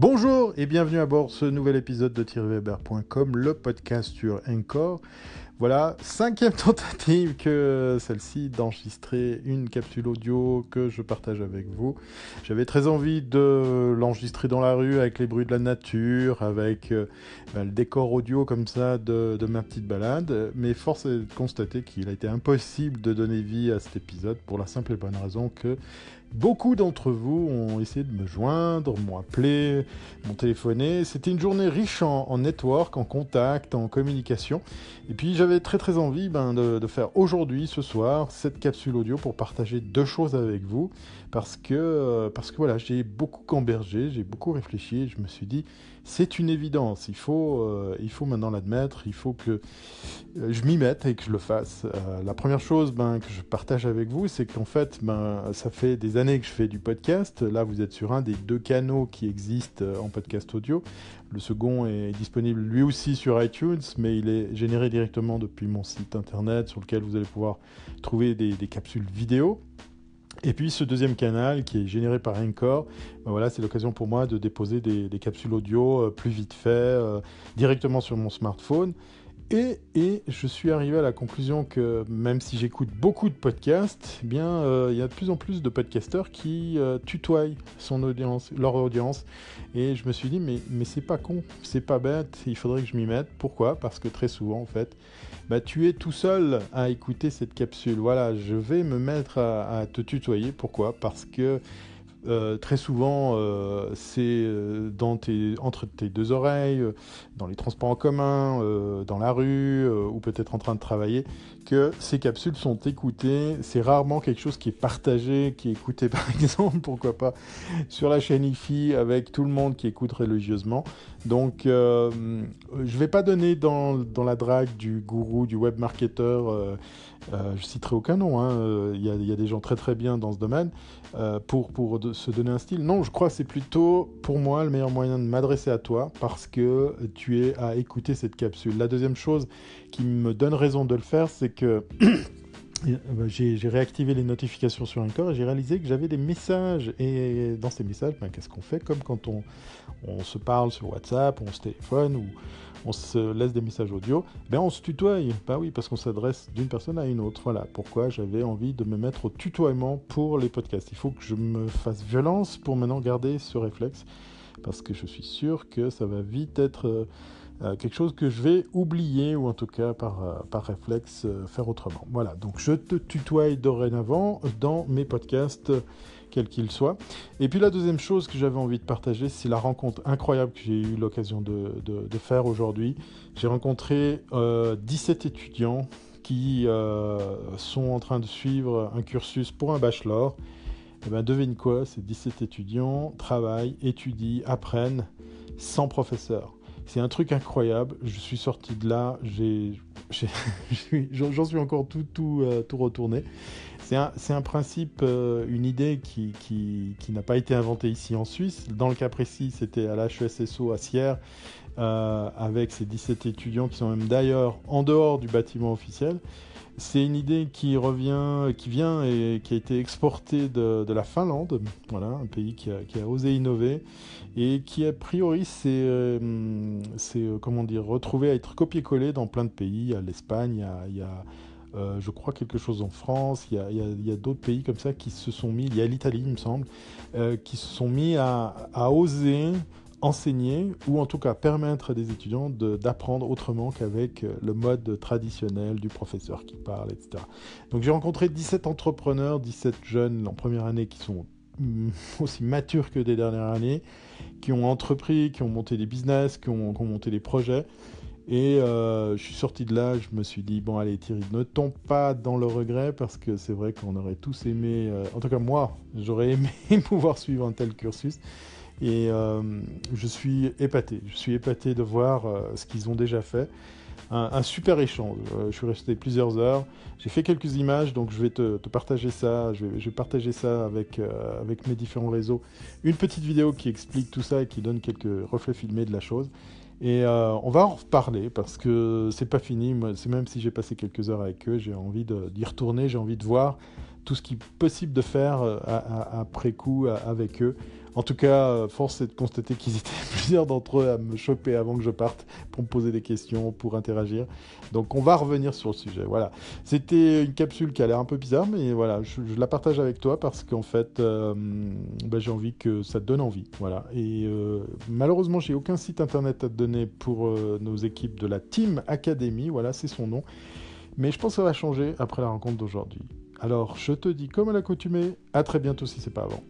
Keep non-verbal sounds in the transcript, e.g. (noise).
Bonjour et bienvenue à bord ce nouvel épisode de thierryweber.com, le podcast sur Encore. Voilà, cinquième tentative que celle-ci d'enregistrer une capsule audio que je partage avec vous. J'avais très envie de l'enregistrer dans la rue avec les bruits de la nature, avec euh, ben, le décor audio comme ça de, de, ma petite balade, mais force est de constater qu'il a été impossible de donner vie à cet épisode pour la simple et bonne raison que Beaucoup d'entre vous ont essayé de me joindre, m'ont appelé, m'ont téléphoné. C'était une journée riche en, network, en contact, en communication. Et puis j'avais très très envie ben, de, faire aujourd'hui, ce soir, cette capsule audio pour partager deux choses avec vous. Parce que, euh, parce que voilà, j'ai beaucoup cambergé, j'ai beaucoup réfléchi et je me suis dit, c'est une évidence. Il faut, euh, il faut maintenant l'admettre. Il faut que euh, je m'y mette et que je le fasse. La première chose ben, que je partage avec vous, c'est qu'en fait, ben, ça fait des que je fais du podcast. Là, vous êtes sur un des deux canaux qui existent en podcast audio. Le second est disponible lui aussi sur iTunes, mais il est généré directement depuis mon site internet sur lequel vous allez pouvoir trouver des, des capsules vidéo. Et puis ce deuxième canal qui est généré par Encore, ben voilà, c'est l'occasion pour moi de déposer des, capsules audio euh, plus vite fait, euh, directement sur mon smartphone. Et, je suis arrivé à la conclusion que même si j'écoute beaucoup de podcasts, eh bien euh, il y a de plus en plus de podcasteurs qui euh, tutoient son audience, leur audience. Et je me suis dit mais, mais c'est pas con, c'est pas bête, il faudrait que je m'y mette. Pourquoi? Parce que très souvent en fait, bah, tu es tout seul à écouter cette capsule. Voilà, je vais me mettre à, à te tutoyer. Pourquoi? Parce que euh, très souvent, euh, c'est euh, entre tes deux oreilles, dans les transports en commun, dans la rue, ou peut-être en train de travailler, ces capsules sont écoutées. C'est rarement quelque chose qui est partagé, qui est écouté (laughs) par exemple, pourquoi pas, sur la chaîne IFI avec tout le monde qui écoute religieusement. Donc, je ne vais pas donner dans, la drague du gourou, du web marketeur, je citerai aucun nom, hein, il y, a des gens très très bien dans ce domaine, pour, pour se donner un style. Non, je crois que c'est plutôt pour moi le meilleur moyen de m'adresser à toi parce que tu es à écouter cette capsule. La deuxième chose qui me donne raison de le faire, c'est que (clears throat) j'ai réactivé les notifications sur Encore et j'ai réalisé que j'avais des messages. Et dans ces messages, ben, qu'est-ce qu'on fait? Comme quand on, on, se parle sur WhatsApp, on se téléphone ou on se laisse des messages audio, ben on se tutoie. Bah oui, parce qu'on s'adresse d'une personne à une autre. Voilà pourquoi j'avais envie de me mettre au tutoiement pour les podcasts. Il faut que je me fasse violence pour maintenant garder ce réflexe parce que je suis sûr que ça va vite être euh, euh, quelque chose que je vais oublier ou en tout cas par, euh, par réflexe faire autrement. Voilà, donc je te tutoie dorénavant dans mes podcasts quel qu'il soit. Et puis la deuxième chose que j'avais envie de partager, c'est la rencontre incroyable que j'ai eu l'occasion de, faire aujourd'hui. J'ai rencontré 17 euh, étudiants qui sont en train de suivre un cursus pour un bachelor. Eh bien devine quoi, ces 17 étudiants travaillent, étudient, apprennent sans professeur. C'est un truc incroyable. Je suis sorti de là, (laughs) j'en suis encore tout, tout, euh, tout retourné. C'est un, principe, euh, une idée qui, n'a pas été inventée ici en Suisse. Dans le cas précis, c'était à l'HESSO à Sierre, euh, avec ces 17 étudiants qui sont même d'ailleurs en dehors du bâtiment officiel. C'est une idée qui revient, qui vient et qui a été exportée de, la Finlande, voilà, un pays qui a, osé innover et qui a priori s'est, euh, dire, retrouvé à être copié-collé dans plein de pays. À l'Espagne, il y a euh, je crois quelque chose en France, il y a, d'autres pays comme ça qui se sont mis, il y a l'Italie il me semble, euh, qui se sont mis à, oser enseigner ou en tout cas permettre à des étudiants d'apprendre autrement qu'avec euh, le mode traditionnel du professeur qui parle, etc. Donc j'ai rencontré 17 entrepreneurs, 17 jeunes en première année qui sont (laughs) aussi matures que des dernières années, qui ont entrepris, qui ont monté des business, qui ont monté des projets. Et euh, je suis sorti de là, je me suis dit, bon allez Thierry, ne tombe pas dans le regret parce que c'est vrai qu'on aurait tous aimé, euh, en tout cas moi, j'aurais aimé (laughs) pouvoir suivre un tel cursus. Et euh, je suis épaté, je suis épaté de voir ce qu'ils ont déjà fait. Un, super échange, je suis resté plusieurs heures, j'ai fait quelques images, donc je vais te, partager ça, je vais, partager ça avec mes différents réseaux. Une petite vidéo qui explique tout ça et qui donne quelques reflets filmés de la chose. Et euh, on va en reparler parce que c'est pas fini. Même si j'ai passé quelques heures avec eux, j'ai envie d'y retourner, j'ai envie de voir tout ce qui est possible de faire euh, après coup avec eux. En tout cas, force est de constater qu'ils étaient (laughs) plusieurs d'entre eux à me choper avant que je parte pour me poser des questions, pour interagir. Donc on va revenir sur le sujet. Voilà. C'était une capsule qui a l'air un peu bizarre, mais voilà, je, la partage avec toi parce qu'en fait, euh, bah, j'ai envie que ça te donne envie. Voilà. Et euh, malheureusement, j'ai aucun site internet à te donner pour euh, nos équipes de la Team Academy. Voilà, c'est son nom. Mais je pense que ça va changer après la rencontre d'aujourd'hui. Alors, je te dis comme à l'accoutumée, à très bientôt si c'est pas avant.